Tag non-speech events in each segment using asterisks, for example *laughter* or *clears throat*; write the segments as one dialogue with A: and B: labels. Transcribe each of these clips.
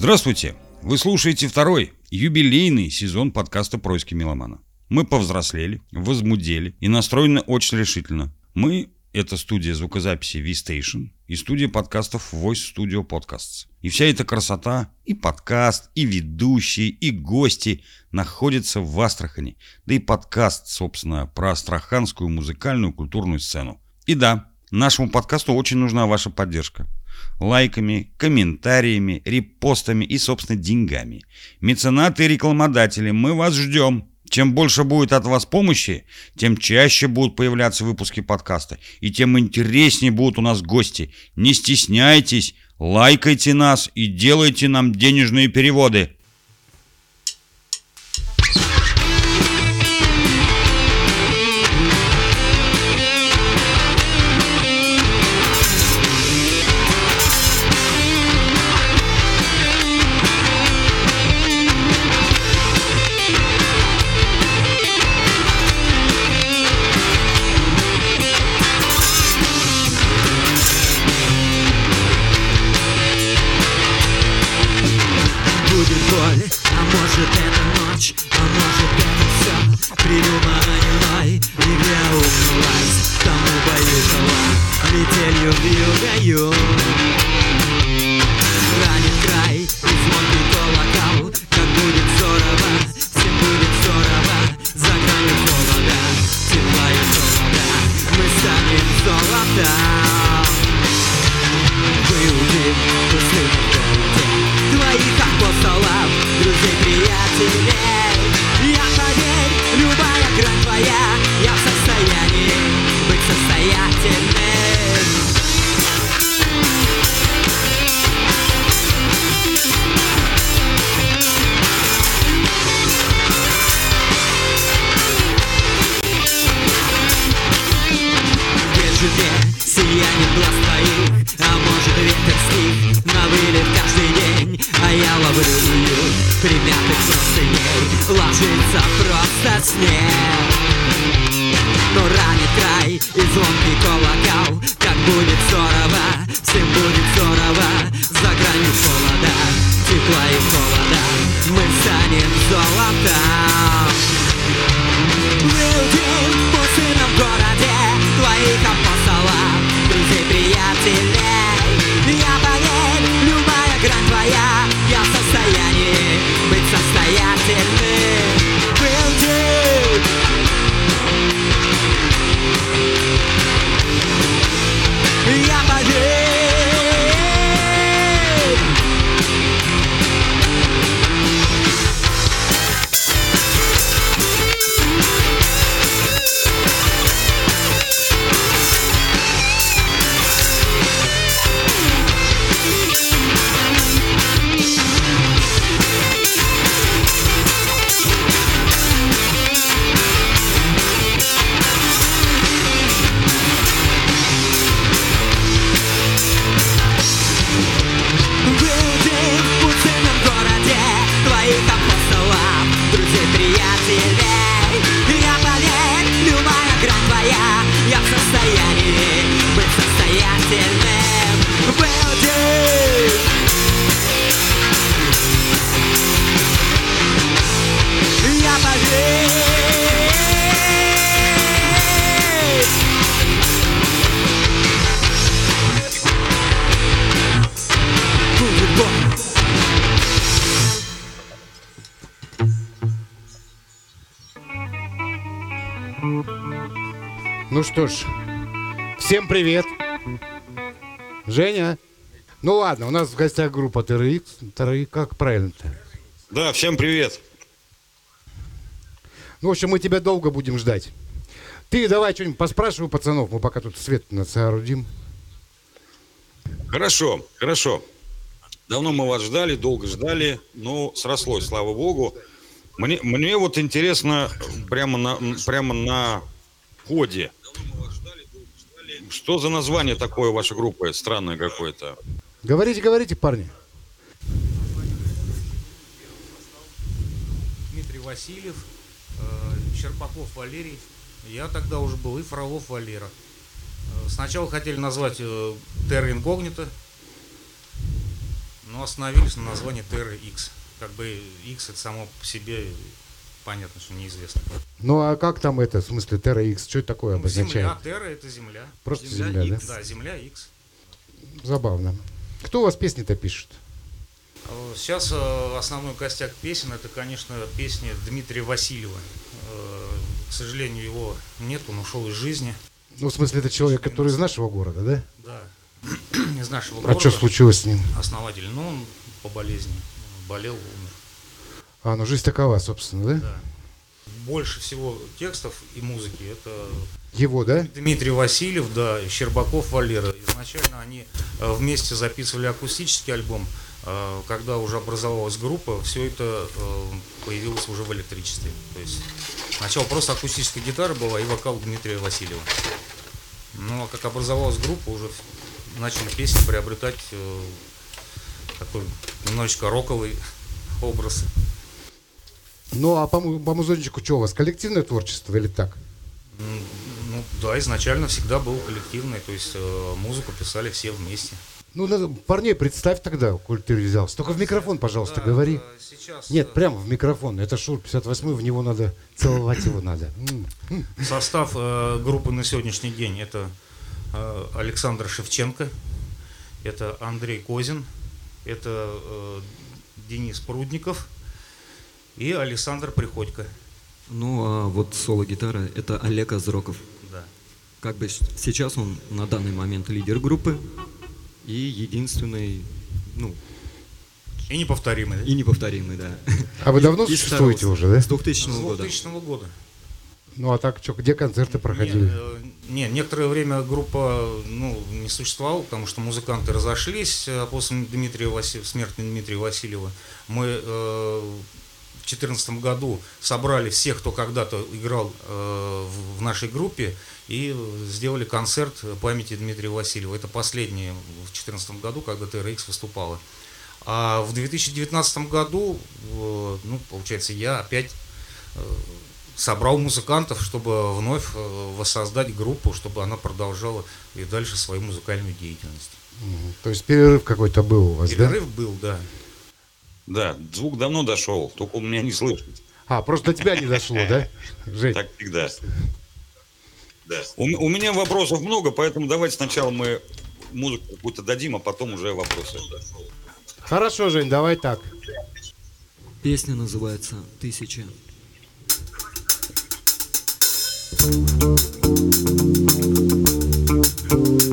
A: Здравствуйте! Вы слушаете второй юбилейный сезон подкаста «Происки меломана». Мы повзрослели, возмудели и настроены очень решительно. Мы – это студия звукозаписи V-Station и студия подкастов Voice Studio Podcasts. И вся эта красота, и подкаст, и ведущие, и гости находятся в Астрахани. Да и подкаст, собственно, про астраханскую музыкальную культурную сцену. И да, нашему подкасту очень нужна ваша поддержка лайками, комментариями, репостами и, собственно, деньгами. Меценаты и рекламодатели, мы вас ждем. Чем больше будет от вас помощи, тем чаще будут появляться выпуски подкаста, и тем интереснее будут у нас гости. Не стесняйтесь, лайкайте нас и делайте нам денежные переводы.
B: Let me tell you, real guy, you. Что ж, всем привет. Женя. Ну ладно, у нас в гостях группа TRX. TRX, как правильно-то?
A: Да, всем привет.
B: Ну, в общем, мы тебя долго будем ждать. Ты давай что-нибудь поспрашивай пацанов, мы пока тут свет соорудим.
A: Хорошо, хорошо. Давно мы вас ждали, долго ждали, но срослось, слава богу. Мне, мне вот интересно прямо на, прямо на ходе. Что за название такое вашей группы? Странное какое-то.
B: Говорите, говорите, парни.
C: Дмитрий Васильев, э, Щербаков Валерий. Я тогда уже был и Фролов Валера. Э, сначала хотели назвать э, Terra Incognita, но но остановились на названии Terra X. Как бы X это само по себе понятно, что неизвестно.
D: Ну а как там это, в смысле, Terra X, что это такое
C: Ну,
D: обозначает?
C: земля, Terra это земля.
D: Просто
B: Земля
D: земля,
B: X.
D: да?
C: Да, Земля X.
D: Забавно. Кто у вас песни-то пишет?
C: Э, Сейчас э, основной костяк песен это, конечно, песни Дмитрия Васильева. Э, К сожалению, его нет, он ушел из жизни.
D: Ну, в смысле, это человек, который из нашего города, да?
C: Да. *clears throat* Из нашего
D: А
C: города.
D: что случилось с ним?
C: Основатель. Ну, он по болезни болел, умер.
D: А, ну жизнь такова, собственно, да?
C: Да. Больше всего текстов и музыки это
D: Его, да?
C: Дмитрий Васильев, да, Щербаков Валера. Изначально они э, вместе записывали акустический альбом. Э, Когда уже образовалась группа, все это э, появилось уже в электричестве. То есть сначала просто акустическая гитара была и вокал Дмитрия Васильева. Ну а как образовалась группа, уже начали песни приобретать такой немножечко роковый *laughs* образ.
D: Ну, а по, по музончику что у вас, коллективное творчество или так?
C: Ну да, изначально всегда был коллективный, то есть э, музыку писали все вместе.
D: Ну, надо, парней представь тогда, коль ты взялся. Только в микрофон, пожалуйста,
C: Да,
D: говори.
C: э, Сейчас
D: Нет,
C: э,
D: прямо в микрофон. Это Шур 58, в него надо целовать его надо.
C: Состав э, группы на сегодняшний день это э, Александр Шевченко, это Андрей Козин, это э, Денис Прудников и Александр Приходько.
B: Ну, а вот соло-гитара — это Олег Азроков.
C: Да.
B: Как бы с- сейчас он на данный момент лидер группы и единственный, ну,
C: И неповторимый. да?
B: и неповторимый, да.
D: А вы давно
B: И
D: существуете уже, да?
B: С 2000
C: С
B: года.
C: 2000 года.
D: Ну, а так что, где концерты проходили?
C: Не, э, не, некоторое время группа ну, не существовала, потому что музыканты разошлись э, после Дмитрия Васи- смерти Дмитрия Васильева. Мы э, 2014 году собрали всех, кто когда-то играл э, в, нашей группе, и сделали концерт памяти Дмитрия Васильева. Это последний в 2014 году, когда TRX выступала. А в 2019 году, э, ну, получается, я опять э, собрал музыкантов, чтобы вновь воссоздать группу, чтобы она продолжала и дальше свою музыкальную деятельность.
D: То есть перерыв какой-то был у вас, да?
C: Перерыв был, да.
A: Да, звук давно дошел, только он меня не слышит.
D: А, просто до тебя не дошло, да? *laughs* Жень,
A: Так всегда. Да. У, у меня вопросов много, поэтому давайте сначала мы музыку какую-то дадим, а потом уже вопросы.
D: хорошо, Жень, давай так.
B: Песня называется «Тысяча». Неоднократно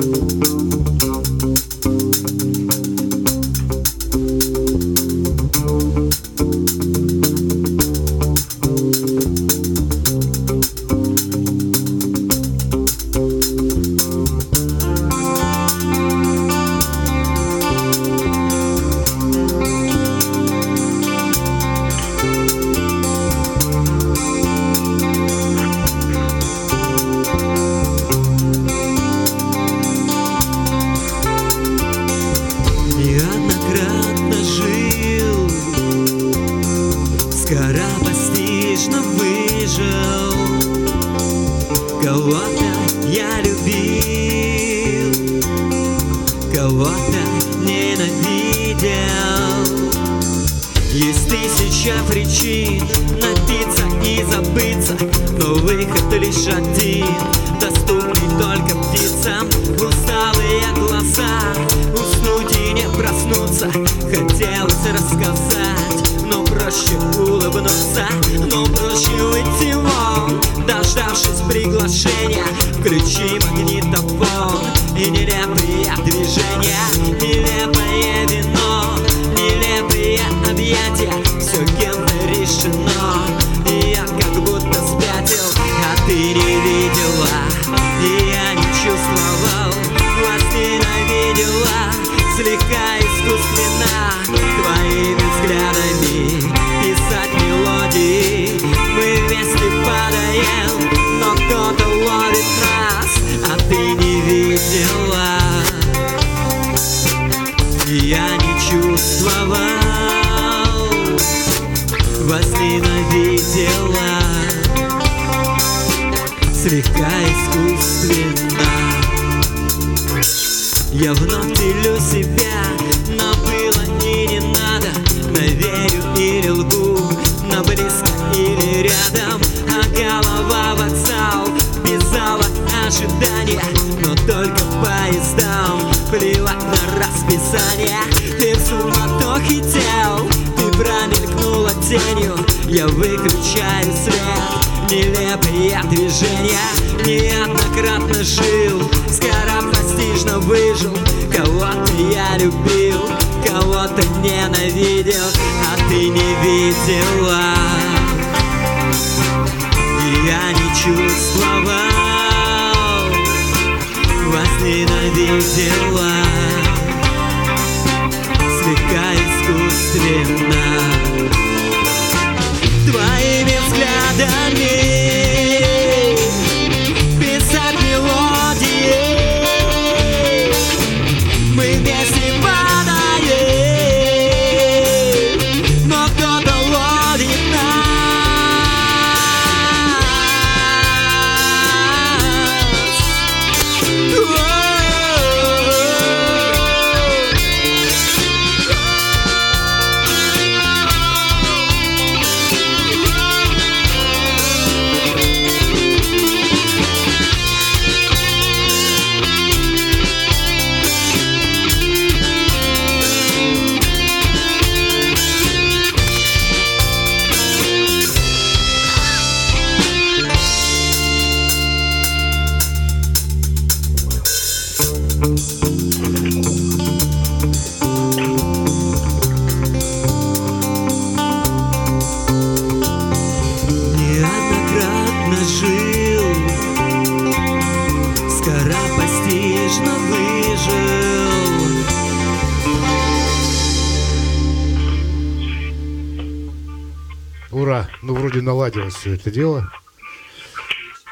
B: все
D: это дело.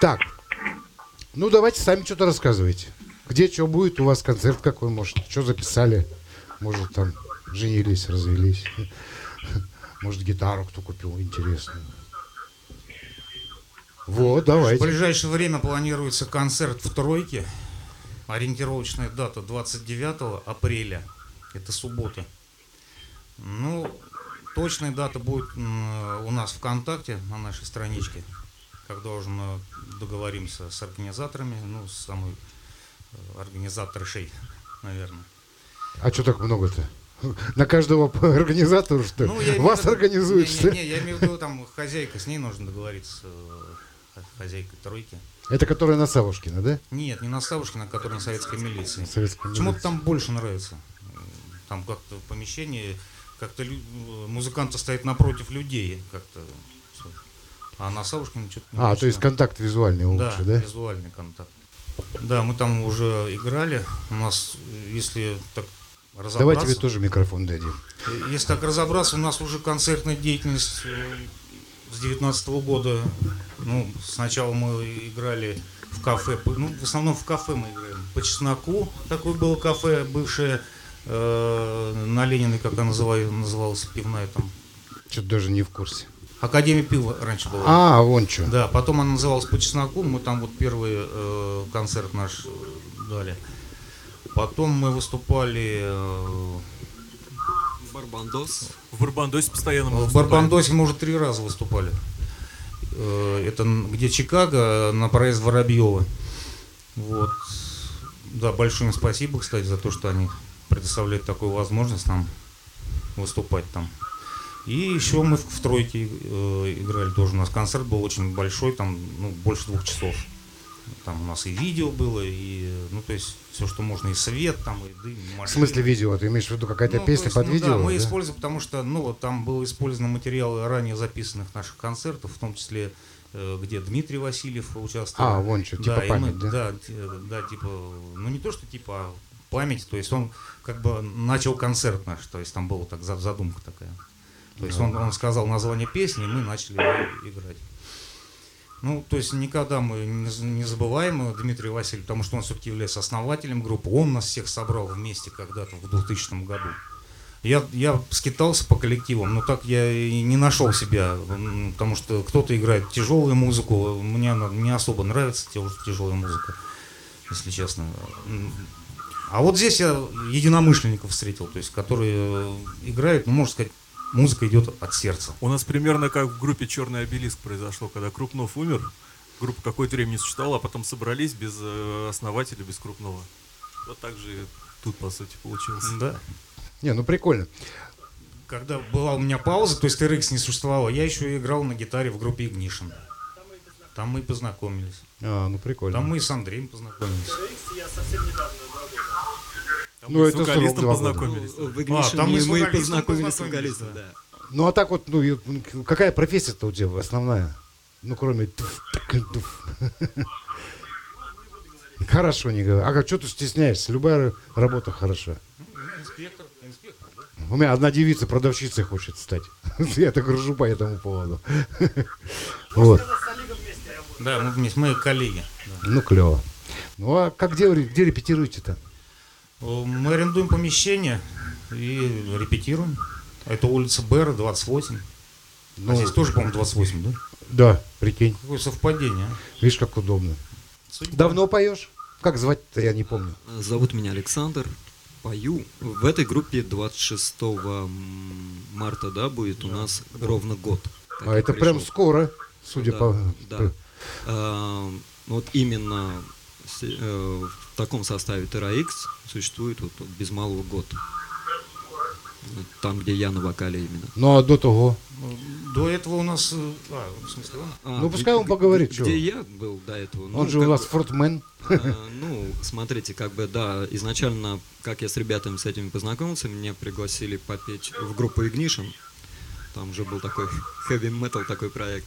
D: Так, ну давайте сами что-то рассказывайте. Где что будет, у вас концерт какой, может, что записали? Может, там женились, развелись. Может, гитару кто купил интересную. Вот,
C: В
D: давайте.
C: ближайшее время планируется концерт в Тройке. Ориентировочная дата 29 апреля. Это суббота. Ну, точная дата будет у нас ВКонтакте, на нашей страничке. Когда уже мы договоримся с организаторами, ну, с самой э, организаторшей, наверное.
D: А что так много-то? На каждого по организатору, что ли?
C: Ну, я
D: Вас
C: виду-
D: организуют,
C: не,
D: что
C: не,
D: ли?
C: не, я имею в виду, там хозяйка, с ней нужно договориться, э, хозяйкой тройки.
D: Это которая на Савушкина, да?
C: Нет, не на Савушкина, который на советской милиции.
D: Советская
C: Почему-то там больше нравится. Там как-то помещение, как-то э, музыканты стоят напротив людей, как-то. А на Савушкине что-то не
D: А, то есть контакт визуальный лучше, да?
C: визуальный контакт. Да, мы там уже играли. У нас, если так разобраться,
D: Давай тебе тоже микрофон дадим.
C: э, если так разобраться, у нас уже концертная деятельность э, с 19 года. Ну, сначала мы играли в кафе, ну, в основном в кафе мы играем. По чесноку такое было кафе, бывшее на Лениной, как она называлась, называлась пивная там.
D: Что-то даже не в курсе.
C: Академия пива раньше была.
D: А, вон что.
C: Да, потом она называлась по чесноку. Мы там вот первый э, концерт наш э, дали. Потом мы выступали э,
E: Барбандос.
F: В Барбандосе постоянно мы
C: в. Барбандосе, мы уже три раза выступали. Э, это где Чикаго, на проезд Воробьева. Вот. Да, большое им спасибо, кстати, за то, что они предоставляют такую возможность нам выступать там. И еще мы в, в тройке э, играли тоже. У нас концерт был очень большой, там ну, больше двух часов. Там у нас и видео было, и э, ну то есть все, что можно, и свет, там, и дым, и
D: В
C: машины.
D: смысле видео? Ты имеешь в виду какая-то
C: Ну,
D: песня
C: есть,
D: под
C: ну
D: видео?
C: Да, мы
D: да?
C: используем, потому что ну, вот там был использован материалы ранее записанных наших концертов, в том числе, э, где Дмитрий Васильев участвовал.
D: А, вон что, типа
C: и
D: память,
C: мы-
D: да?
C: Да, т- да, типа, ну не то, что типа а память, то есть он как бы начал концерт наш, то есть там была так за- задумка такая. То есть он, он сказал название песни, и мы начали играть. Ну, то есть никогда мы не забываем Дмитрия Васильева, потому что он все-таки является основателем группы. Он нас всех собрал вместе когда-то в 2000 году. Я, я скитался по коллективам, но так я и не нашел себя, потому что кто-то играет тяжелую музыку, мне она не особо нравится тяж- тяжелая музыка, если честно. А вот здесь я единомышленников встретил, то есть которые э, играют, ну, можно сказать, музыка идет от сердца.
F: У нас примерно как в группе Черный обелиск произошло, когда Крупнов умер. Группа какое-то время не существовала, а потом собрались без э, основателя, без Крупнова. Вот так же и тут, по сути, получилось.
C: Да.
D: Не, ну прикольно.
C: Когда была у меня пауза, то есть TRX не существовало, я еще играл на гитаре в группе Ignition. Там мы и познакомились.
D: А, ну прикольно.
C: Там мы и с Андреем познакомились.
F: Там
D: Ну,
F: мы с
D: это
F: вокалистом
D: два года.
F: познакомились.
C: А, там мы с
B: мы
C: вокалистом
B: познакомились с вокалистом,
C: да.
D: Ну а так вот, ну м, какая профессия-то у тебя основная? Ну кроме. Хорошо не говорю. А что ты стесняешься? Любая работа хороша.
C: Инспектор, инспектор, да?
D: У меня одна девица продавщицей хочет стать. *laughs* Я так ржу по этому поводу. *laughs* Вот.
C: Да, мы вместе, мы коллеги.
D: Ну клево. Ну а как где, где репетируете-то?
C: Э, Мы арендуем помещение и репетируем. Это улица Бера, 28.
D: Ну,
C: а здесь тоже, по-моему, 28, да?
D: Да, прикинь.
C: Какое совпадение, а?
D: Видишь, как удобно.
C: Судьба.
D: Давно поешь? Как звать-то, я не помню.
B: Зовут меня Александр. Пою. В этой группе 26 м, марта, да, будет у нас ровно год.
D: А это прям
B: пришел.
D: скоро, судя
B: Да,
D: по...
B: да. А, вот именно э, в таком составе TerraX существует вот без малого год. Там, где я на вокале именно.
D: Ну а до того?
C: До этого у нас... э, А, в смысле, он?
B: А,
D: Ну, пускай он поговорит,
B: Где
D: чего.
B: я был до этого?
D: Он
B: Ну,
D: же у нас
B: бы,
D: фронтмен.
B: а, Ну, смотрите, как бы, да, изначально, как я с ребятами с этими познакомился, меня пригласили попеть в группу Ignition. Там же был такой *laughs* heavy metal такой проект.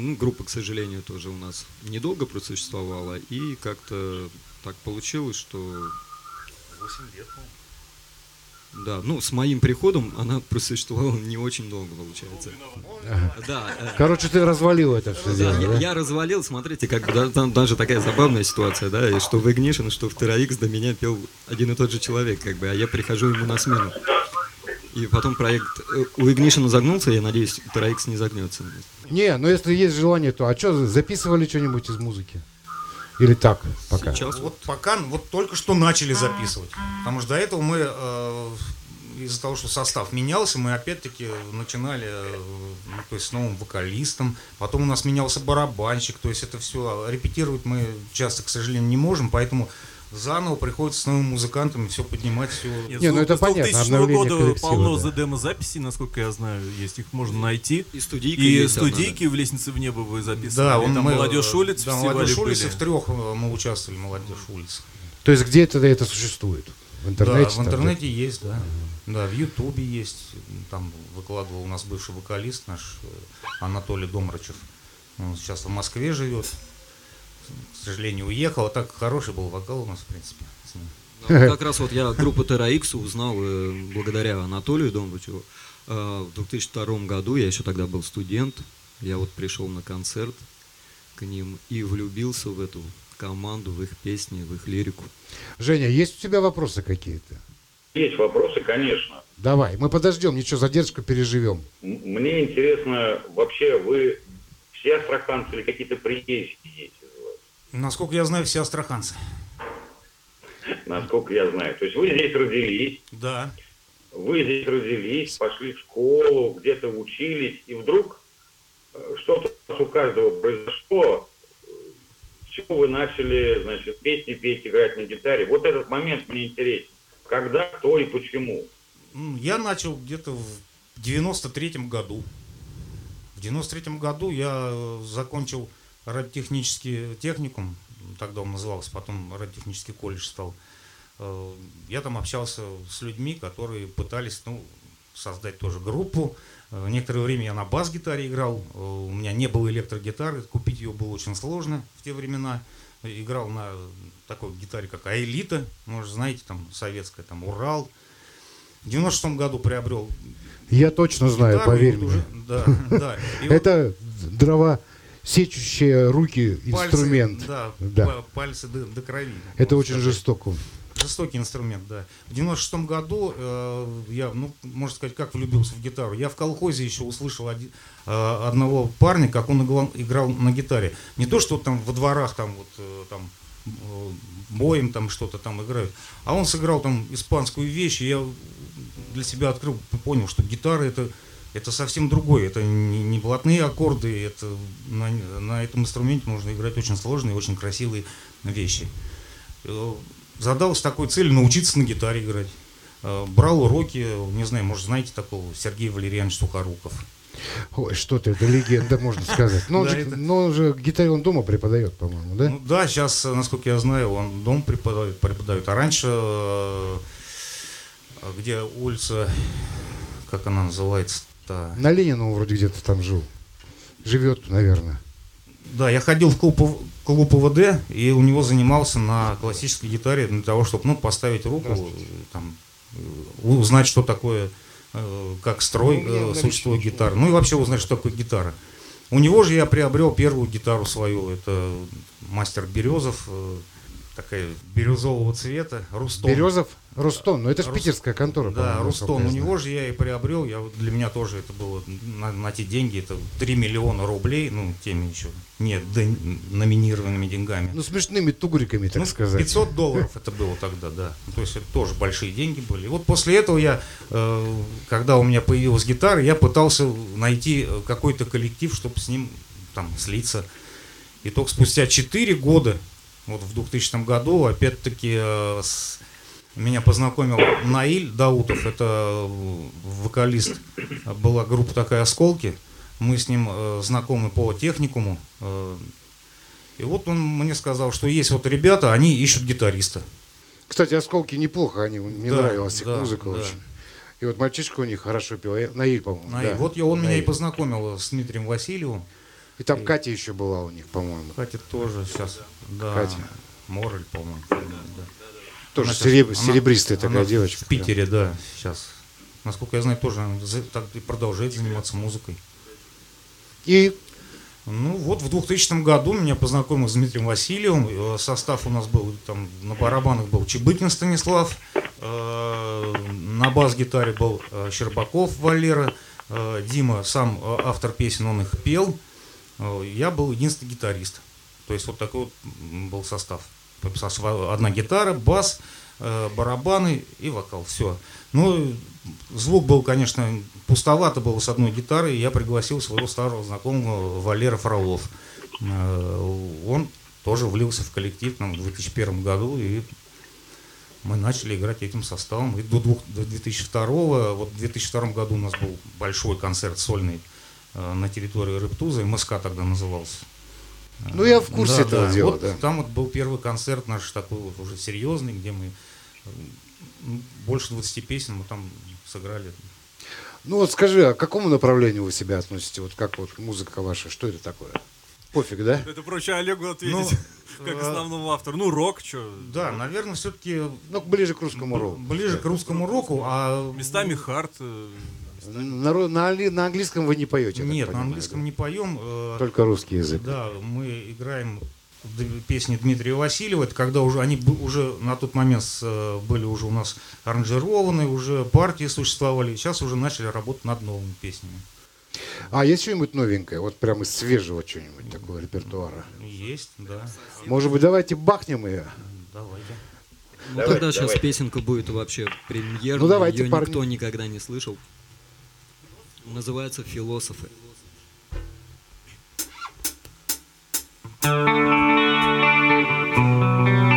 B: Ну, группа, к сожалению, тоже у нас недолго просуществовала, и как-то так получилось, что
C: 8 лет, по-моему.
B: да, ну, с моим приходом она просуществовала не очень долго, получается. Да, э,
D: Короче, ты развалил это все
B: Да,
D: дело,
B: я,
D: да?
B: я развалил, смотрите, как бы да, там даже такая забавная ситуация, да, и что в Ignition, что в TerraX до меня пел один и тот же человек, как бы, а я прихожу ему на смену. И потом проект э, у Ignition загнулся, я надеюсь, TerraX не загнется.
D: Не, ну если есть желание, то... А что, записывали что-нибудь из музыки? Или так, пока?
B: Сейчас вот
C: пока, вот только что начали записывать. Потому что до этого мы, э, из-за того, что состав менялся, мы опять-таки начинали э, ну, то есть с новым вокалистом. Потом у нас менялся барабанщик. То есть это все репетировать мы часто, к сожалению, не можем, поэтому заново приходится с новыми музыкантами все поднимать, все.
F: Нет,
D: Не, ну
F: с
D: это понятно,
F: 2000
D: обновление
F: года
D: коллектива,
F: полно
D: да.
F: за демо-записей, насколько я знаю, есть. Их можно найти.
B: и студийка
F: И
B: есть
F: студийки в «Лестнице в небо» вы записывали.
C: Да, он,
F: там
C: мы,
F: «Молодежь
C: э,
F: улиц»
C: Да, молодежь улицы в трех э, мы участвовали, молодежь улиц.
D: То есть где это это существует? В интернете?
C: да, в
D: там,
C: интернете есть, да. Да, в Ютубе есть. Там выкладывал у нас бывший вокалист наш э, Анатолий Домрачев. Он сейчас в Москве живет. К сожалению, уехал. А так хороший был вокал у нас, в принципе. с ним.
B: Ну, Как раз вот я группу TerraX узнал э, благодаря Анатолию Домбычеву. Э, В 2002 году, я еще тогда был студент, я вот пришел на концерт к ним и влюбился в эту команду, в их песни, в их лирику.
D: Женя, есть у тебя вопросы какие-то?
G: Есть вопросы, конечно.
D: Давай, мы подождем, ничего, задержку переживем.
G: Мне интересно, вообще вы все астраханцы или какие-то приезжие есть?
C: Насколько я знаю, все астраханцы.
G: Насколько я знаю. То есть вы здесь родились,
C: Да.
G: вы здесь родились, пошли в школу, где-то учились, и вдруг э, что-то у каждого произошло, чего вы начали, значит, песни петь, играть на гитаре. Вот этот момент мне интересен. Когда, кто и почему.
C: Я начал где-то в 93-м году. В 93-м году я э, закончил радиотехнический техникум, тогда он назывался, потом радиотехнический колледж стал. Э, Я там общался с людьми, которые пытались ну, создать тоже группу. Э, Некоторое время я на бас-гитаре играл, Э, у меня не было электрогитары, купить ее было очень сложно в те времена. Играл на такой гитаре, как Аэлита, может, знаете, там советская, там Урал. В 96 году приобрел
D: Я точно знаю,
C: гитару,
D: поверь мне.
C: уже- да, да. *laughs*
D: Это дрова сечущие руки
C: пальцы,
D: инструмент.
C: да,
D: Да.
C: па- пальцы до, до крови.
D: Это очень
C: сказать.
D: жестоко.
C: Жестокий инструмент, да. В 96 году э, я, ну, можно сказать, как влюбился в гитару. Я в колхозе еще услышал оди- э, одного парня, как он игла- играл на гитаре. Не то, что там во дворах там вот э, там э, боем там что-то там играют, а он сыграл там испанскую вещь, и я для себя открыл, понял, что гитара это, это совсем другое. Это не, блатные аккорды, это на, на этом инструменте можно играть очень сложные, очень красивые вещи. Э, Задался такой целью научиться на гитаре играть. Э, Брал уроки, не знаю, может, знаете такого Сергея Валерьяновича Сухоруков.
D: Ой, что ты, это легенда, можно сказать. Но он,
C: Да,
D: же,
C: это-
D: но он же гитаре он дома преподает, по-моему, да?
C: Ну да, сейчас, насколько я знаю, он дом преподает, преподает. А раньше, э, где улица, как она называется-то?
D: На Ленина он вроде где-то там жил. Живет, наверное.
C: Да, я ходил в клуб, клуб ИВД, и у него занимался на классической гитаре для того, чтобы ну, поставить руку, там, э, узнать, что такое, э, как строй
D: Ну,
C: э, существует гитара. Ну и вообще узнать, что такое гитара. У него же я приобрел первую гитару свою. Это мастер Березов, такая бирюзового цвета, Рустон.
D: Березов, Рустон, но это же
C: Рус-
D: питерская контора,
C: Да, Рустон. У него же я и приобрел. Я, для меня тоже это было на, на те деньги, это 3 миллиона рублей, ну, теми еще не номинированными деньгами.
D: Ну, смешными тугриками, так
C: Ну,
D: сказать.
C: 500 долларов это было тогда, да. Ну, То есть это тоже большие деньги были. И вот после этого я, э, когда у меня появилась гитара, я пытался найти э, какой-то коллектив, чтобы с ним там слиться. И только спустя 4 года, вот в 2000 году, опять-таки э, с- меня познакомил Наиль Даутов, это э, вокалист, была группа такая «Осколки». Мы с ним э, знакомы по техникуму. э, и вот он мне сказал, что есть вот ребята, они ищут гитариста.
D: Кстати, осколки неплохо, они, мне
C: Да,
D: нравилась их
C: да,
D: музыка
C: да.
D: очень. И вот мальчишка у них хорошо пел, Наиль, по-моему.
C: А,
D: да.
C: и вот я, он меня и
D: Наиль.
C: познакомил с Дмитрием Васильевым.
D: И там Катя еще была у них, по-моему.
C: Катя тоже сейчас. Да,
D: Катя.
C: Мораль, по-моему. фамилия, да.
D: Тоже
C: Она
D: сереб-
C: она-
D: серебристая такая
C: она
D: девочка.
C: В Питере, да, сейчас. Насколько я знаю, тоже она так и продолжает заниматься музыкой.
D: И
C: Ну вот в 2000 году меня познакомил с Дмитрием Васильевым. Э, Состав у нас был там на барабанах был Чебыкин Станислав, э, на бас-гитаре был э, Щербаков Валера, э, Дима сам э, автор песен, он их пел. Я был единственный гитарист. То есть вот такой вот был состав. Одна гитара, бас, э, барабаны и вокал. Все. Ну, звук был, конечно, пустовато было с одной гитарой. и Я пригласил своего старого знакомого Валера Фролов. Э, Он тоже влился в коллектив там, в 2001 году, и мы начали играть этим составом. И до, двух- до 2002 вот в 2002 году у нас был большой концерт сольный э, на территории Рыбтуза, МСК тогда назывался.
D: Ну, я в курсе
C: Да,
D: этого
C: да.
D: дела,
C: Вот
D: да.
C: Там вот был первый концерт наш такой вот уже серьезный, где мы э, ну, больше 20 песен мы там сыграли.
D: Ну вот скажи, а к какому направлению вы себя относите? Вот как вот музыка ваша, что это такое? Пофиг, да?
F: Это проще Олегу ответить,
C: Ну, *laughs*
F: как
C: э,
F: основному автору. Ну, рок, что.
C: Да, наверное, все-таки
D: Ну, ближе к русскому року.
C: ближе к русскому року, а
F: Местами хард.
D: На, на на английском вы не поете,
C: нет, на
D: понимаю,
C: английском
D: да?
C: не поем. э,
D: Только русский язык.
C: Да, мы играем песни Дмитрия Васильева. Это когда уже они уже на тот момент э, были уже у нас аранжированы, уже партии существовали. Сейчас уже начали работать над новыми песнями.
D: А есть что-нибудь новенькое? Вот прям из свежего что-нибудь такого репертуара?
C: Есть, да.
D: Может быть, давайте бахнем ее?
C: Давайте.
E: Ну
G: Давайте,
E: тогда сейчас
G: давайте.
E: песенка будет вообще премьерная,
D: Ну, давайте,
E: ее
D: парни.
E: никто никогда не слышал. Называется «Философы».
B: Это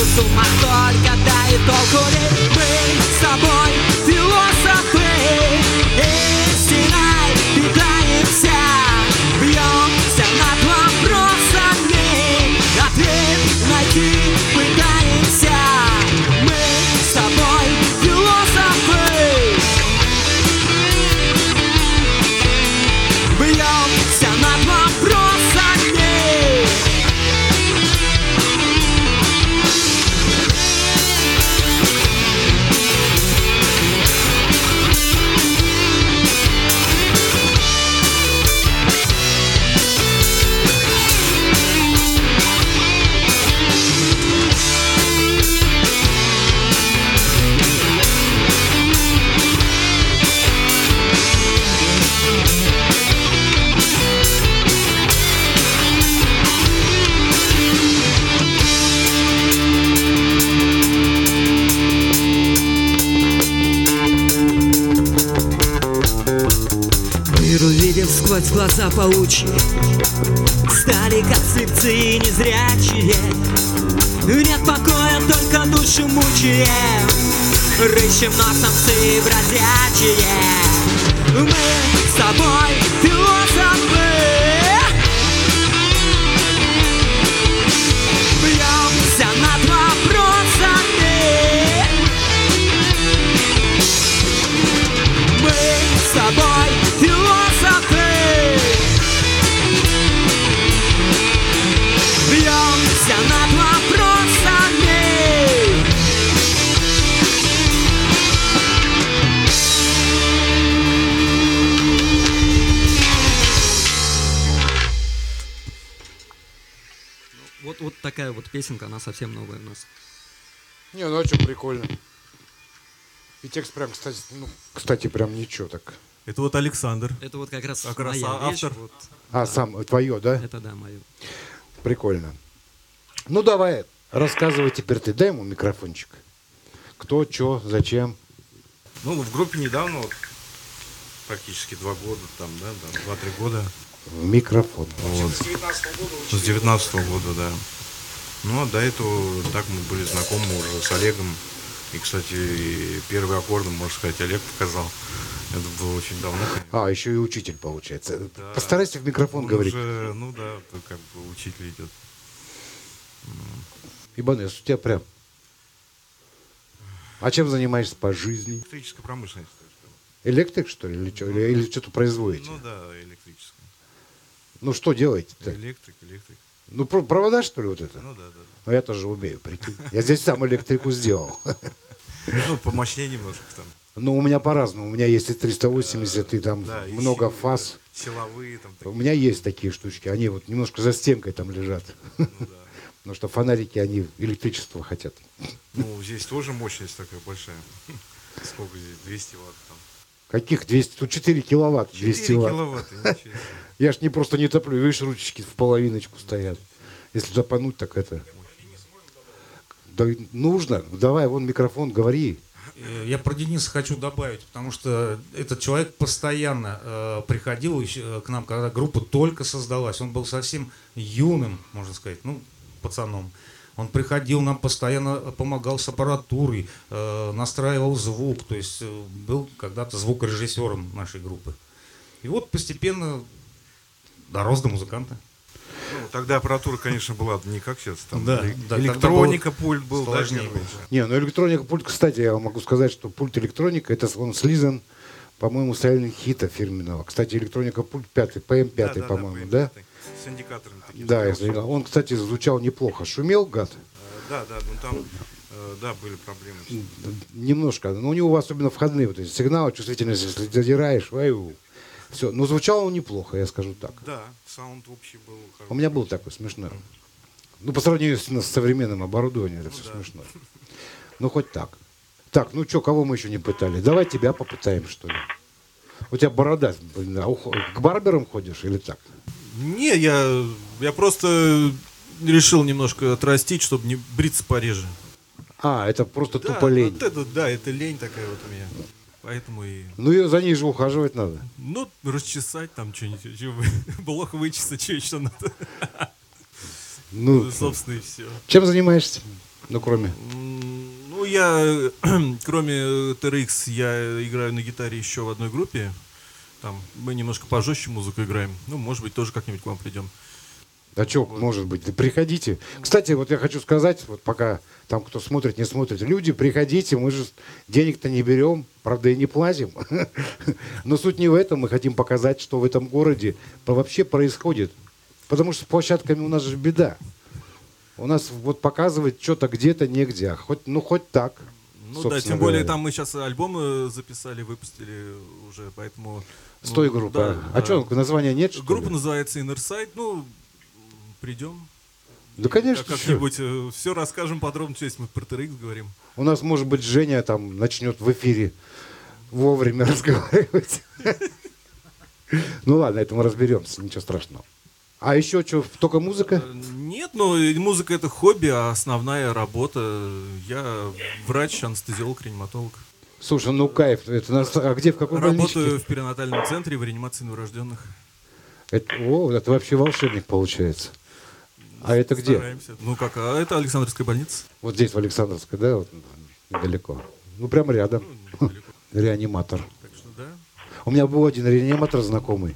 B: порой схожу с ума только да и толку паучьи Стали как слепцы незрячие Нет покоя, только души мучаем Рыщем ног самцы бродячие Мы с тобой философы
E: такая вот песенка, она совсем новая у нас.
D: Не, ну а что, прикольно. И текст прям, кстати, ну, кстати, прям ничего так.
F: Это вот Александр.
E: Это вот как раз
F: Как раз
E: моя
F: а-
E: вещь,
F: автор.
E: вот,
D: А, сам, твое, да?
E: это да, мое.
D: Прикольно. Ну давай, рассказывай теперь ты, дай ему микрофончик. Кто, что, зачем.
C: Ну, в группе недавно, вот, практически два года, там, да, да, два-три года.
D: В микрофон.
C: Вот. С 19 года, да. Ну, а до этого так мы были знакомы уже с Олегом. И, кстати, и первые аккорды, можно сказать, Олег показал. Это было очень давно. конечно.
D: А, еще и учитель получается.
C: Да.
D: Постарайся в микрофон
C: Он
D: говорить.
C: уже, ну да, то как бы учитель идет.
D: Ибанес, у тебя прям. А чем занимаешься по жизни?
C: Электрическая промышленность.
D: Электрик, что ли, или, что, или, или что-то производите?
C: Ну да, электрическая.
D: Ну что делаете-то?
C: Электрик, электрик.
D: Ну, про- провода, что ли, вот это?
C: Ну да, да.
D: Ну, я тоже умею, прикинь. Я здесь сам электрику сделал.
C: Ну, помощнее немножко там.
D: Ну, у меня по-разному. У меня есть и 380, и там
C: Да,
D: много фаз.
C: Силовые там
D: У меня есть такие штучки. Они вот немножко за стенкой там лежат.
C: Ну *laughs* да.
D: Потому что фонарики, они электричество хотят.
C: Ну, здесь тоже мощность такая большая. Сколько здесь? 200 ватт там.
D: Каких 200? Тут 4 киловатт, 200
C: 4
D: ватт.
C: себе.
D: Я ж не просто не топлю, видишь, ручечки в половиночку стоят. Если запануть, так это... Да нужно. Давай, вон микрофон, говори.
C: Э, Я про Дениса хочу добавить, потому что этот человек постоянно э, приходил э, к нам, когда группа только создалась. Он был совсем юным, можно сказать, ну, пацаном. Он приходил, нам постоянно помогал с аппаратурой, э, настраивал звук, то есть э, был когда-то звукорежиссером нашей группы. И вот постепенно дорос до музыканта.
H: Ну, тогда аппаратура, конечно, была не как сейчас. Там
C: Да, да,
H: электроника,
C: было
H: пульт был, да,
C: сложнее
H: первый.
C: было.
D: Не, ну электроника, пульт, кстати, я вам могу сказать, что пульт электроника, это он слизан, по-моему, с реальных хита фирменного. Кстати, электроника пульт пятый, ПМ5,
H: Да, да, да,
D: по-моему,
H: по
D: да?
H: пятый. С индикаторами такими.
D: Да, я он, кстати, звучал неплохо. Шумел, гад?
H: Э, Да, да, ну там, э, да, были проблемы.
D: Немножко. Но у него особенно входные вот эти сигналы, чувствительность, если задираешь, все. Но звучал он неплохо, я скажу так.
H: Да, саунд общий был.
D: У меня был такой смешной. Ну, по сравнению с, с современным оборудованием, это все
H: да.
D: смешно. Ну, хоть так. Так, ну что, кого мы еще не пытали? Давай тебя попытаем, что ли. У тебя борода. блин, а К барберам ходишь или так?
F: Не, я, я просто решил немножко отрастить, чтобы не бриться пореже.
D: А, это просто
F: Да,
D: тупо лень.
F: вот это, да, это лень такая вот у меня. Поэтому и...
D: Ну и за ней же ухаживать надо.
F: Ну, расчесать там что-нибудь, чё вы- *laughs* блох вычесать, что еще надо. *laughs*
D: Ну,
F: Собственно, и все.
D: чем занимаешься? Ну, кроме...
F: Ну, я, *clears throat* кроме э, TRX, я играю на гитаре еще в одной группе. Там мы немножко пожестче музыку играем. Ну, может быть, тоже как-нибудь к вам придем.
D: А что, может быть, да приходите. Кстати, вот я хочу сказать, вот пока там кто смотрит, не смотрит, люди, приходите, мы же денег-то не берем, правда, и не платим. *laughs* Но суть не в этом, мы хотим показать, что в этом городе вообще происходит. Потому что с площадками у нас же беда. У нас вот показывать что-то где-то, негде, а хоть, ну хоть так.
F: Ну да, тем более
D: говоря.
F: там мы сейчас альбом э, записали, выпустили уже, поэтому...
D: С той
F: ну,
D: группы.
F: да,
D: а а
F: да.
D: что, названия нет, что
F: Группа
D: ли?
F: называется Inner Side, ну, придем.
D: Да, конечно,
F: Как-
D: чё.
F: Как-нибудь все расскажем подробно, если мы про TRX говорим.
D: У нас, может быть, Женя там начнет в эфире вовремя *laughs* разговаривать. *laughs* Ну ладно, это мы разберемся, ничего страшного. А еще что, только музыка?
F: Э, Нет, ну музыка это хобби, а основная работа. Я врач, анестезиолог, реаниматолог.
D: Слушай, ну кайф. Это нас- а где, в какой
F: Работаю
D: больничке?
F: в перинатальном центре в реанимации новорожденных.
D: Это, о, это вообще волшебник получается. А это где?
F: Стараемся. Ну как, а это Александровская больница.
D: Вот здесь, в Александровской, да? Вот, недалеко. Ну, прямо рядом. *laughs* Реаниматор.
F: Так что да.
D: У меня был один реаниматор знакомый.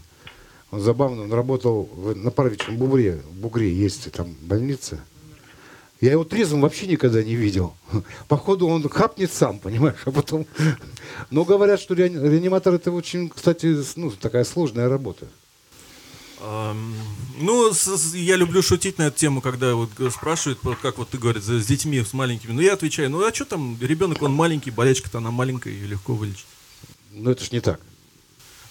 D: Он забавно, он работал в- на Парвичном Бугре. В Бугре есть там больница. Я его трезвым вообще никогда не видел. *laughs* Походу, он хапнет сам, понимаешь, а потом... *laughs* Но говорят, что реани- реаниматор это очень, кстати, ну, такая сложная работа.
F: Ну, я люблю шутить на эту тему, когда вот г- спрашивают, вот как вот ты говоришь, с детьми, с маленькими. Ну, я отвечаю, ну, а что там, ребенок, он маленький, болячка-то она маленькая, ее легко вылечить.
D: Но это ж не так.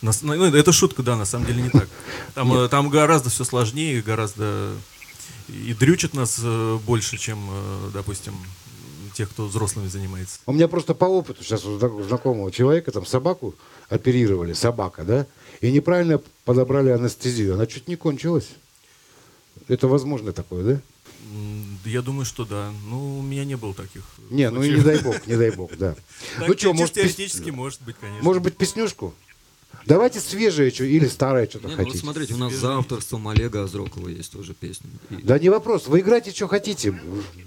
F: На ну, это шутка, да, на самом деле не так. Там, э, там гораздо все сложнее, гораздо и дрючат нас э, больше, чем, э, допустим, тех, кто взрослыми занимается.
D: У меня просто по опыту сейчас у зна- знакомого человека там собаку оперировали, собака, да, и неправильно подобрали анестезию. Она чуть не кончилась. Это возможно такое, да?
F: Я думаю, что да. Ну, у меня не было таких.
D: Не, ну и не дай бог, не дай бог, да. *laughs* Ну что, может,
F: теоретически может быть, конечно.
D: может быть, песнюшку? Давайте свежее что или старое что-то
E: Нет, ну вот
D: хотите.
E: смотрите, у нас за авторством Олега Азрокова есть тоже песня.
D: Да не вопрос, вы играйте, что хотите.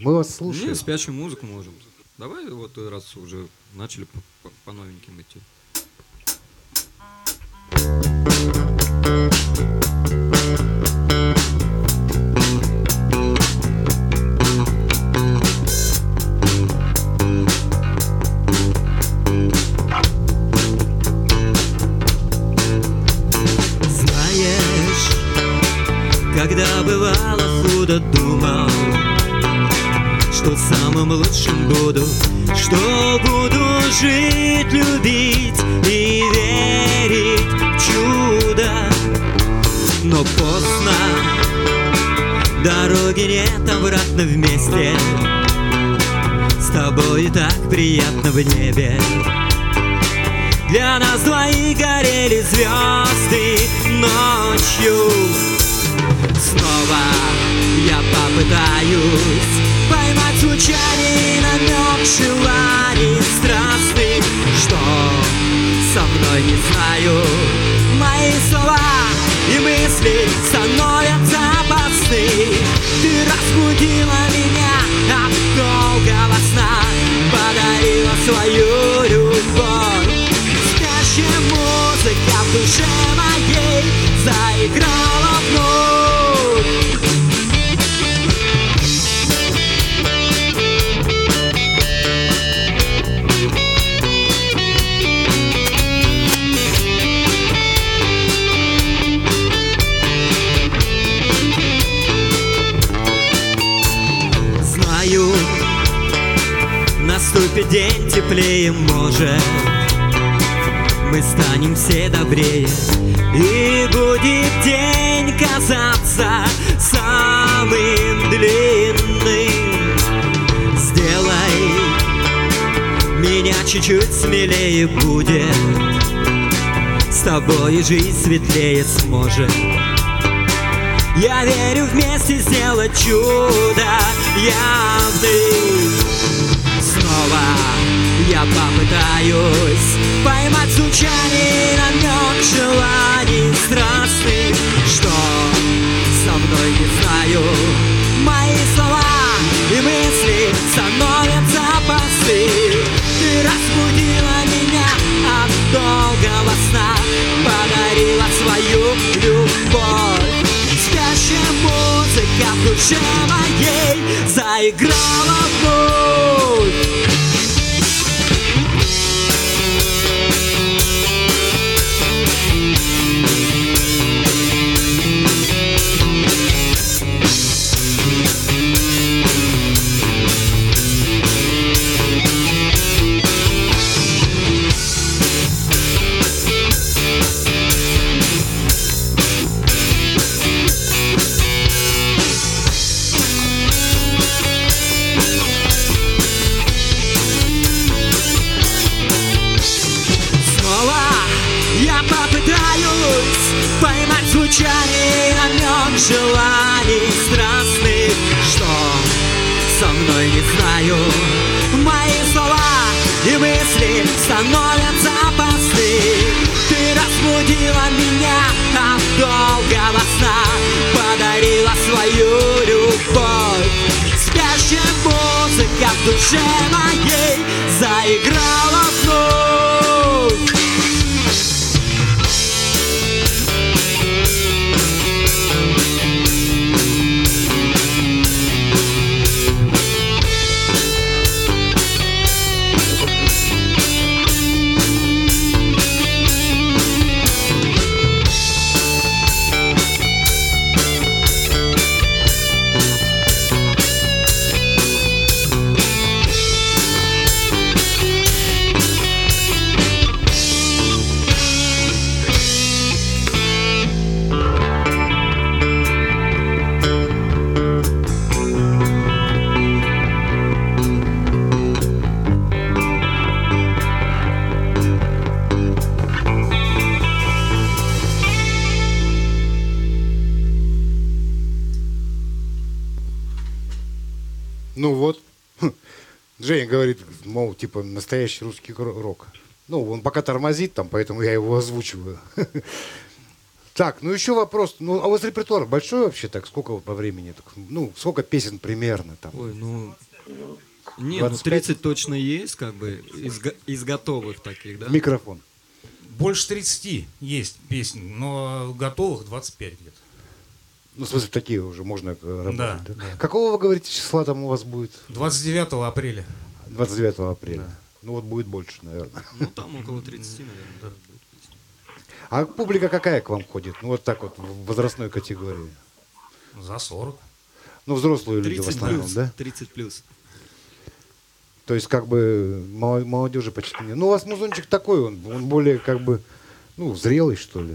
D: Мы вас слушаем.
E: Не, спящую музыку можем. Давай вот раз уже начали по, по- по новеньким идти.
B: Когда бывало худо думал, что самым лучшим буду, что буду жить, любить Но поздно, дороги нет обратно вместе. С тобой так приятно в небе. Для нас двоих горели звезды ночью Снова я попытаюсь Поймать случайный намек желаний страстных Что со мной не знаю Мои слова и мысли становятся опасны. Ты разбудила меня от долгого сна. Подарила свою любовь. Спящая музыка в душе моей Заиграла вновь наступит день теплее может. Мы станем все добрее. И будет день казаться самым длинным. Сделай меня чуть-чуть смелее будет. С тобой жизнь светлее сможет. Я верю вместе сделать чудо. Я я попытаюсь Поймать звучание намек желаний страстных Что со мной не знаю. Мои слова и мысли становятся пусты Ты разбудила меня от долгого сна Подарила свою любовь. Спящая музыка в душе моей Заиграла вновь знаю. Мои слова и мысли становятся опасны. Ты разбудила меня от долгого сна, подарила свою любовь. Спящая музыка в душе моей заиграла вновь.
D: Типа, настоящий русский рок. Ну, он пока тормозит там, поэтому я его озвучиваю. *laughs* Так, ну еще вопрос. Ну, а у вас репертуар большой вообще так? Сколько вот по времени? Так, Ну, сколько песен примерно там?
E: Ой, ну... Нет, ну
D: 25?
E: 30 точно есть, как бы, из, из готовых таких, да?
D: Микрофон.
C: Больше 30 есть песен, но готовых 25 где-то.
D: Ну, в смысле, такие уже можно э, работать.
C: Да,
D: да?
C: да.
D: Какого, вы говорите, числа там у вас будет?
C: 29 апреля.
D: 29 апреля. Ну, вот будет больше, наверное.
E: Ну, там около 30, наверное, да.
D: А публика какая к вам ходит? Ну, вот так вот, в возрастной категории.
C: За 40.
D: Ну, взрослые люди в
E: 30
D: основном,
E: плюс,
D: да?
E: 30 плюс.
D: То есть, как бы, молодежи почти нет. Ну, у вас музончик такой, он, он более, как бы, ну, зрелый, что ли.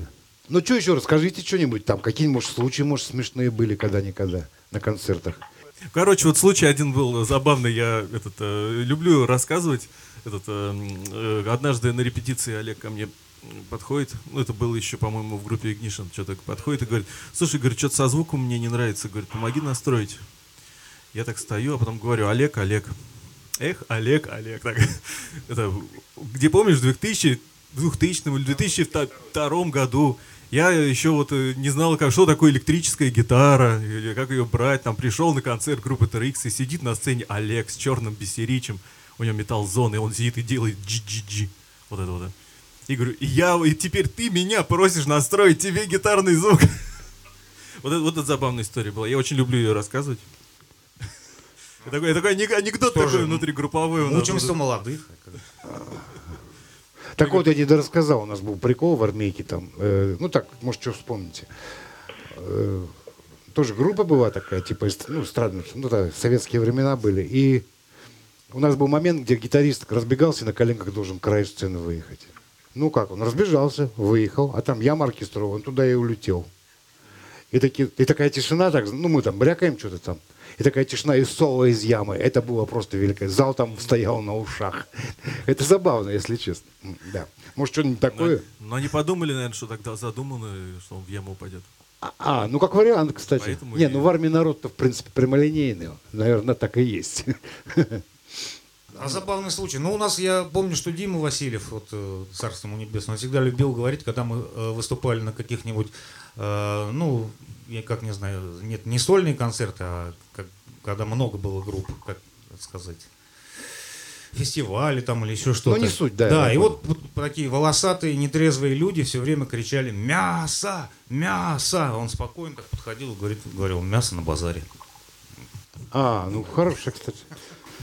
D: Ну, что еще, расскажите что-нибудь там. Какие-нибудь, может, случаи, может, смешные были когда-никогда на концертах.
F: Короче, вот случай один был забавный, я этот, э, люблю рассказывать. Этот, э, э, однажды на репетиции Олег ко мне подходит, ну это было еще, по-моему, в группе Ignition, что-то подходит и говорит, слушай, говорит, что-то со звуком мне не нравится, говорит, помоги настроить. Я так стою, а потом говорю, Олег, Олег. Эх, Олег, Олег. Так, *laughs* это, где помнишь, в 2000, 2000 или 2002 году я еще вот э, не знал, как, что такое электрическая гитара, или как ее брать. Там пришел на концерт группы TRX и сидит на сцене Олег с черным бисеричем. У него металл зоны, и он сидит и делает GGG. Вот это вот. И говорю, и я, и теперь ты меня просишь настроить тебе гитарный звук. *laughs* Вот это, вот это забавная история была. Я очень люблю ее рассказывать. *laughs* Такой, такой ане- анекдот такой внутригрупповой.
C: Учимся у молодых.
D: Так вот, я не рассказал, у нас был прикол в армейке там. э, ну так, может, что вспомните. Э, тоже группа была такая, типа, ну, эстрадная, ну да, советские времена были. И у нас был момент, где гитарист разбегался на коленках должен к краю сцены выехать. Ну как, он разбежался, выехал, а там яма оркестровая, он туда и улетел. И, таки, и такая тишина, так, ну мы там брякаем что-то там. И такая тишина и соло из ямы. Это было просто великое. Зал там стоял на ушах. Это забавно, если честно. Да. Может, что-нибудь такое?
F: Но они подумали, наверное, что тогда задумано, что он в яму упадет.
D: А, ну как вариант, кстати.
F: Поэтому
D: Не,
F: и-
D: ну в армии народ-то, в принципе, прямолинейный. Наверное, так и есть. *laughs*
C: А забавный случай. Ну, у нас, я помню, что Дима Васильев, вот, э, царство ему небесное, он всегда любил говорить, когда мы э, выступали на каких-нибудь, э, ну, я как не знаю, нет, не сольные концерты, а как- когда много было групп, как сказать, фестивали там или еще что-то.
D: Ну, не суть, да,
C: Да, и вот, вот такие волосатые, нетрезвые люди все время кричали «Мясо! Мясо!» Он спокойно так подходил и говорит, говорил «Мясо на базаре».
D: А, ну хорошая, кстати.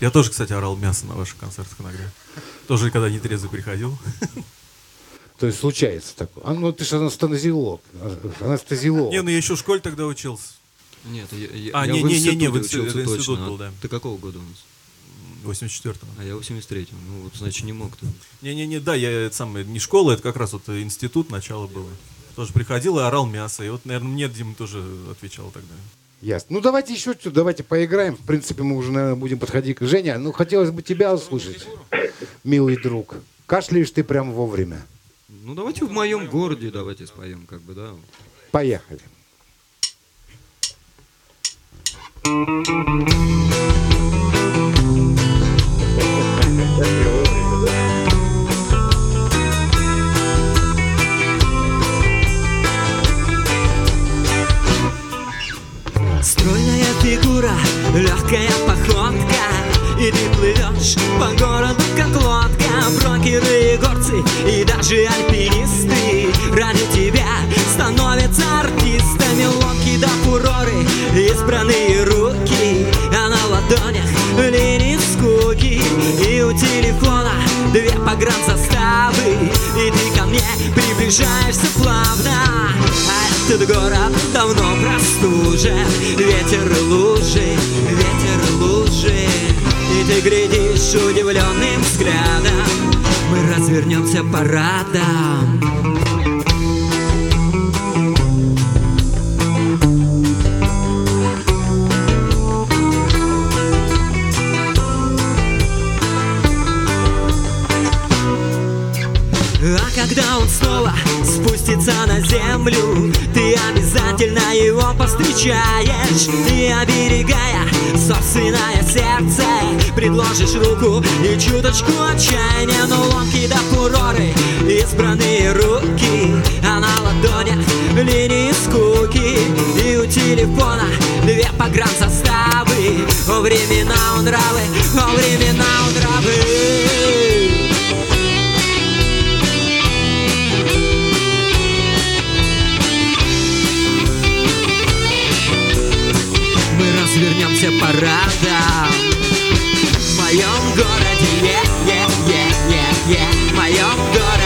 F: Я тоже, кстати, орал мясо на ваших концертах иногда. Тоже, когда нетрезвый приходил.
D: То есть случается такое. А ну ты же анестезиолог. Анестезиолог.
F: Не, ну я еще в школе тогда учился.
E: Нет, я, я,
F: А,
E: я
F: не-
E: в
F: не- не- не, в институт- в институт
E: точно.
F: был, да.
E: Ты какого года у нас?
F: В 84-го.
E: А я в 83-м. Ну, вот, значит, не мог ты.
F: Не-не-не, да, я это самое, не школа, это как раз вот институт, начало было. Тоже приходил и орал мясо. И вот, наверное, мне Дима тоже отвечал тогда.
D: Ясно. Ну давайте еще чуть, давайте поиграем. В принципе, мы уже, наверное, будем подходить к Жене. Ну, хотелось бы тебя услышать, милый друг. Кашляешь ты прям вовремя.
E: Ну, давайте в моем городе давайте споем, как бы, да.
D: Поехали.
B: Стройная фигура, легкая походка. И ты плывешь по городу, как лодка. Брокеры и горцы, и даже альпинисты. Ради тебя становятся артистами. Лодки да фуроры, избранные руки погранзаставы И ты ко мне приближаешься плавно. А этот город давно простужен Ветер лужи, ветер лужи. И ты глядишь удивленным взглядом Мы развернемся парадом землю. Ты обязательно его повстречаешь. И оберегая собственное сердце Предложишь руку и чуточку отчаяния. Но ломки да фуроры, избранные руки А на ладонях линии скуки. И у телефона две погранзаставы О времена он нравы, о времена он нравы развернемся парадом. В моем городе, е, е, е, е, е В моем городе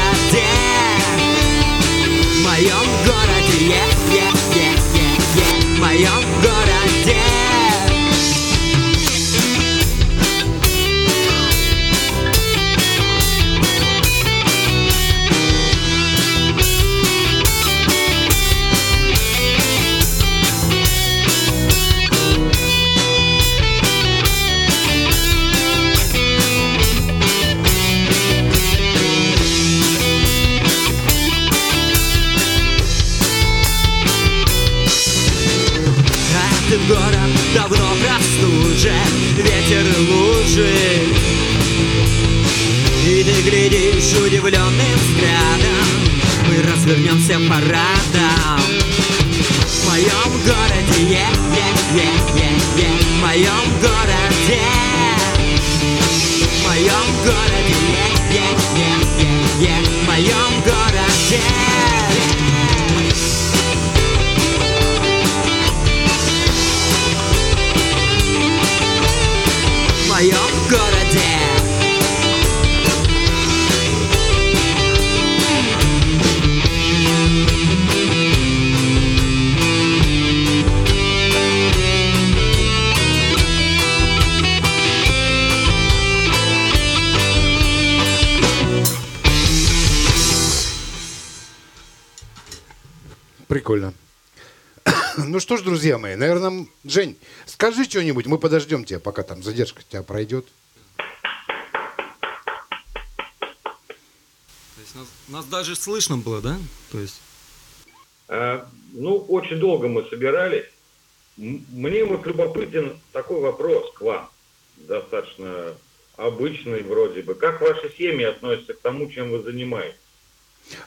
D: наверное, Жень, скажи что-нибудь, мы подождем тебя, пока там задержка у тебя пройдет.
E: То есть нас, нас даже слышно было, да? То есть...
G: А, ну, очень долго мы собирались. Мне вот любопытен такой вопрос к вам, достаточно обычный вроде бы. Как ваши семьи относятся к тому, чем вы занимаетесь?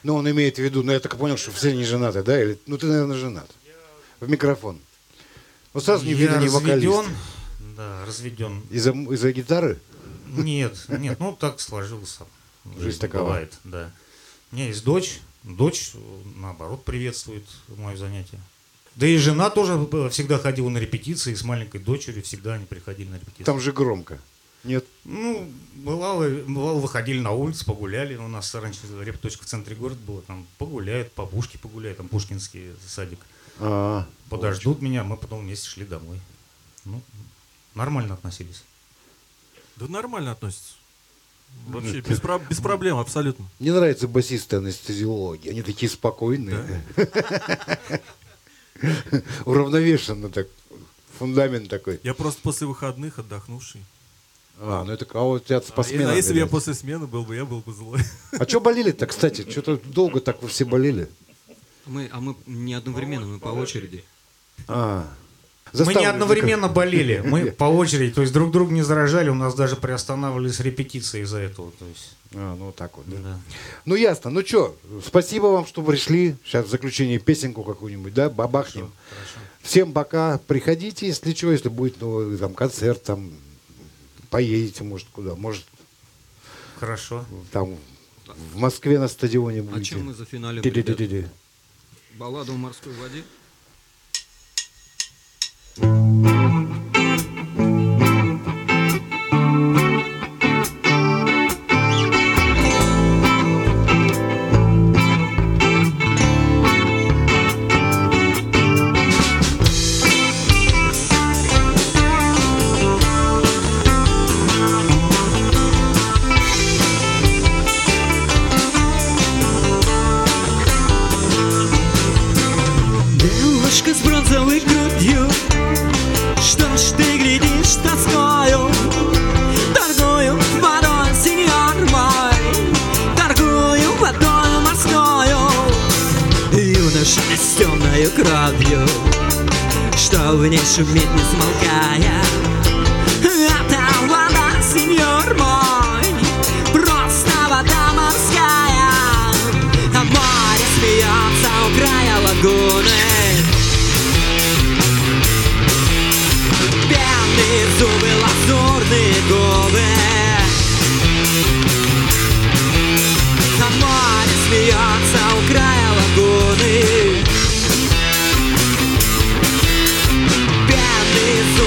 D: Ну, он имеет в виду, ну, я так понял, что все не женаты, да? Или, ну, ты, наверное, женат. В микрофон. Вот сразу не видно не вокалист.
C: Да, разведен.
D: Из-за, из-за гитары?
C: Нет, нет, ну так сложился.
D: Жизнь такова.
C: Бывает, да. У меня есть дочь. Дочь, наоборот, приветствует мое занятие. Да и жена тоже всегда ходила на репетиции с маленькой дочерью, всегда они приходили на репетиции.
D: Там же громко. Нет?
C: Ну, бывало, бывало, выходили на улицу, погуляли. У нас раньше репточка в центре города была. Там погуляют, по Пушке погуляют, там Пушкинский садик.
D: А,
C: Подождут меня, мы потом вместе шли домой. Ну, нормально относились.
F: Да нормально относится. Вообще, без, про- без проблем, абсолютно.
D: Мне нравятся басисты анестезиологи. Они такие спокойные. *laughs* Уравновешенно так. Фундамент такой.
F: Я просто после выходных отдохнувший.
D: А, ну это а у тебя по
F: А,
D: сменам,
F: а если бы я после смены был бы, я был бы злой.
D: А что болели-то, кстати? Что-то долго так вы все болели.
E: Мы, а мы не одновременно, мы по очереди.
D: А.
C: Мы не
D: Заставлю-
C: одновременно болели, мы по очереди, то есть друг друга не заражали, у нас даже приостанавливались репетиции из-за этого. То есть,
D: А, ну вот так вот. да.
C: да.
D: Ну ясно. Ну что, спасибо вам, что пришли. Сейчас в заключение песенку какую-нибудь, да, бабахнем. Всем пока. Приходите, если что, если будет ну, там концерт, там поедете, может, куда. Может,
C: Хорошо.
D: там в Москве на стадионе
E: А
D: будете.
E: чем мы зафиналим, ребят? Баллада в морской воде?
B: Девушка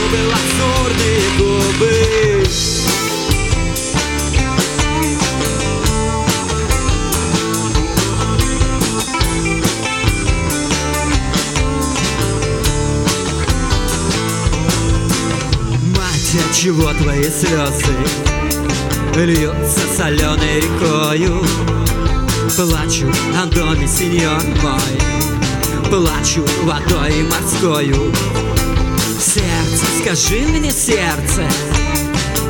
B: Зубы, лазурные губы. Мать, от чего твои слезы Льются соленой рекою? Плачу о доме, сеньор мой. Плачу водой морскою скажи мне, сердце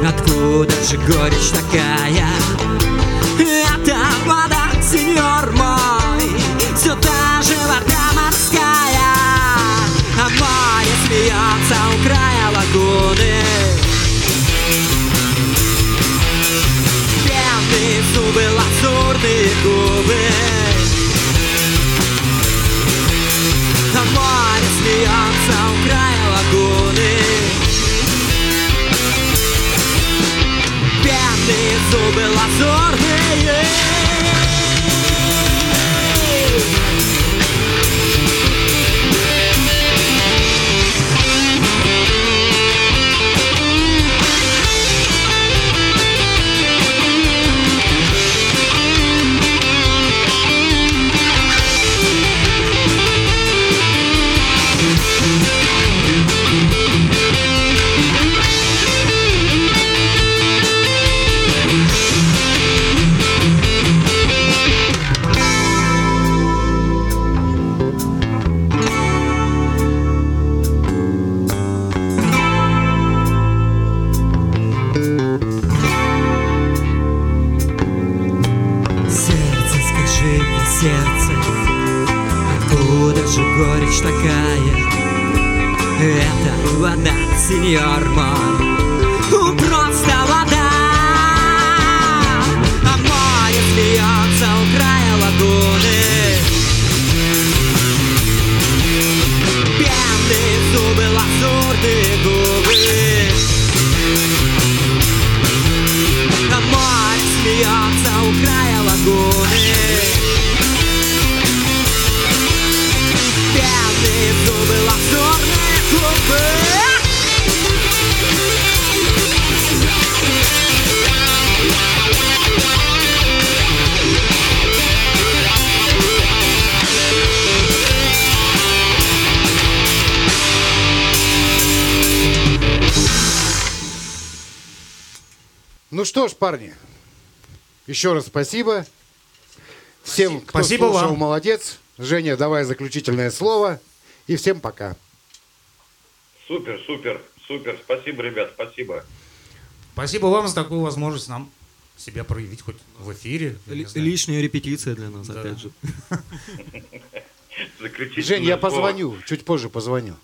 B: Откуда же горечь такая? Это вода, сеньор мой Все та же вода морская А море смеется у края лагуны Пенные зубы, лазурные губы А море смеется зубы, лазурные
D: еще раз спасибо. Всем, кто
C: Спасибо
D: слушал,
C: вам.
D: молодец. Женя, давай заключительное слово. И всем пока.
G: Супер, супер, супер. Спасибо, ребят, спасибо.
C: Спасибо вам за такую возможность нам себя проявить хоть в эфире. знаю.
E: Лишняя репетиция для нас,
C: Да.
E: опять же. *laughs* *laughs*
D: Жень, я позвоню, чуть позже позвоню.